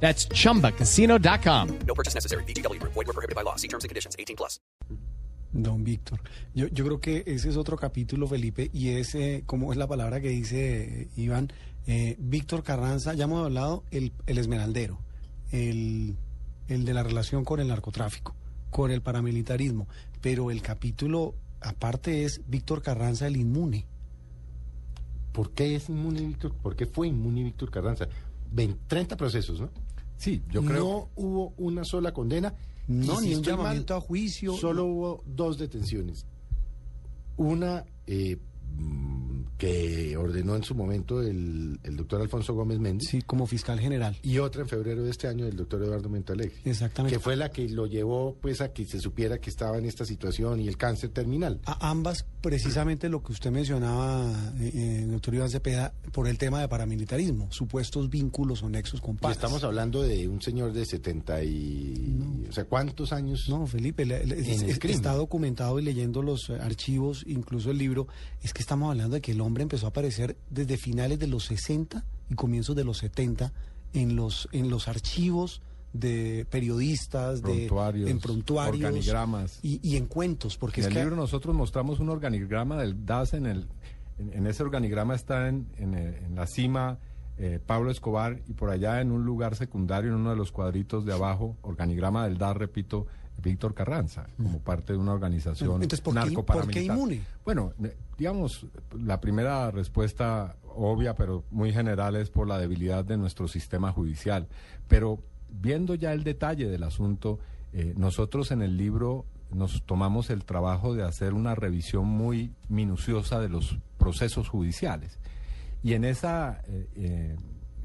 That's chumbacasino.com. No purchase necessary. BGW. Void were prohibited by law. See terms and conditions. 18 plus. Don Víctor. Yo, yo creo que ese es otro capítulo, Felipe, y ese, como es la palabra que dice eh, Iván, eh, Víctor Carranza, ya hemos hablado, el, el esmeraldero, el, el de la relación con el narcotráfico, con el paramilitarismo, pero el capítulo aparte es Víctor Carranza el inmune. ¿Por qué es inmune Víctor? ¿Por qué fue inmune Víctor Carranza? 20, 30 procesos, ¿no? Sí, yo creo. No hubo una sola condena. No, ni un estoy mal, llamamiento a juicio. Solo hubo dos detenciones. Una eh, que ordenó en su momento el, el doctor Alfonso Gómez Méndez Sí, como fiscal general. y otra en febrero de este año del doctor Eduardo Montalegre. Exactamente. Que fue la que lo llevó pues a que se supiera que estaba en esta situación y el cáncer terminal. A ambas, precisamente lo que usted mencionaba, eh, eh, doctor Iván Cepeda, por el tema de paramilitarismo, supuestos vínculos o nexos con paras. estamos hablando de un señor de 70 y... O sea, ¿cuántos años? No, Felipe, le- le- es- está documentado y leyendo los archivos, incluso el libro, es que estamos hablando de que el hombre empezó a aparecer desde finales de los 60 y comienzos de los 70 en los, en los archivos de periodistas, de, en prontuarios organigramas. y, y en cuentos, porque En es el que libro nosotros mostramos un organigrama del DAS. En, el, en, en ese organigrama está en, en, el- en la cima eh, Pablo Escobar y por allá en un lugar secundario, en uno de los cuadritos de abajo, organigrama del DAS, repito, Víctor Carranza, como parte de una organización Entonces, ¿por qué- narcoparamilitar. por qué inmune? Bueno, eh, digamos, la primera respuesta obvia, pero muy general, es por la debilidad de nuestro sistema judicial. Pero viendo ya el detalle del asunto, eh, nosotros en el libro nos tomamos el trabajo de hacer una revisión muy minuciosa de los procesos judiciales. Y en esa eh, eh,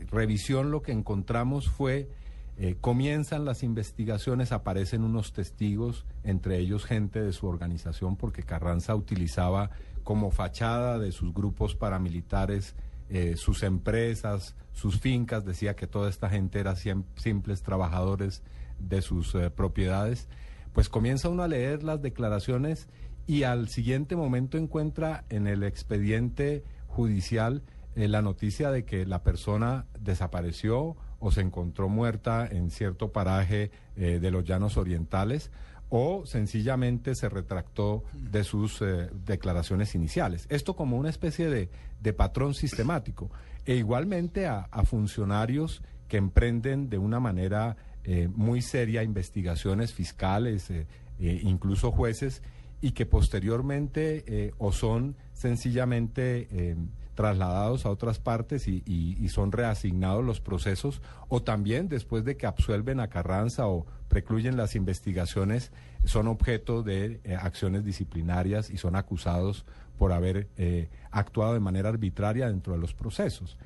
revisión lo que encontramos fue, eh, comienzan las investigaciones, aparecen unos testigos, entre ellos gente de su organización, porque Carranza utilizaba como fachada de sus grupos paramilitares eh, sus empresas, sus fincas, decía que toda esta gente era simples trabajadores de sus eh, propiedades, pues comienza uno a leer las declaraciones y al siguiente momento encuentra en el expediente judicial la noticia de que la persona desapareció o se encontró muerta en cierto paraje eh, de los llanos orientales o sencillamente se retractó de sus eh, declaraciones iniciales. Esto como una especie de, de patrón sistemático. E igualmente a, funcionarios que emprenden de una manera eh, muy seria investigaciones fiscales, eh, incluso jueces, y que posteriormente o son sencillamente eh, trasladados a otras partes y, son reasignados los procesos, o también después de que absuelven a Carranza o precluyen las investigaciones, son objeto de eh, acciones disciplinarias y son acusados por haber eh, actuado de manera arbitraria dentro de los procesos.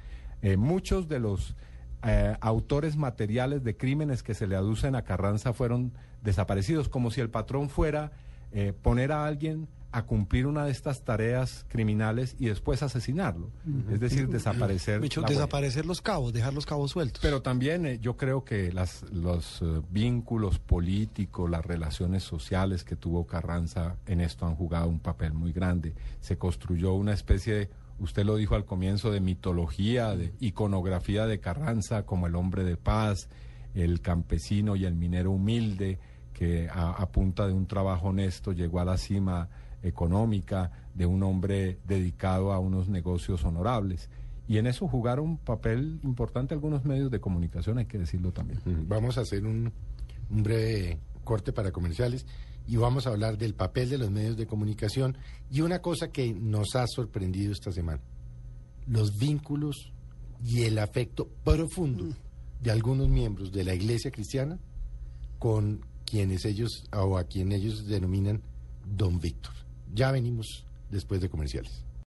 Eh, muchos de los autores materiales de crímenes que se le aducen a Carranza fueron desaparecidos, como si el patrón fuera poner a alguien a cumplir una de estas tareas criminales y después asesinarlo. Es decir, desaparecer. Huella. desaparecer los cabos, dejar los cabos sueltos. Pero también eh, yo creo que las, los eh, vínculos políticos, las relaciones sociales que tuvo Carranza en esto han jugado un papel muy grande. Se construyó una especie de, usted lo dijo al comienzo, de mitología, de iconografía de Carranza como el hombre de paz, el campesino y el minero humilde que a, a punta de un trabajo honesto llegó a la cima económica, de un hombre dedicado a unos negocios honorables. Y en eso jugaron un papel importante algunos medios de comunicación, hay que decirlo también. Mm, Vamos a hacer un, un breve corte para comerciales y vamos a hablar del papel de los medios de comunicación y una cosa que nos ha sorprendido esta semana, los vínculos y el afecto profundo de algunos miembros de la iglesia cristiana con quienes ellos o a quien ellos denominan Don Víctor. Ya venimos después de comerciales.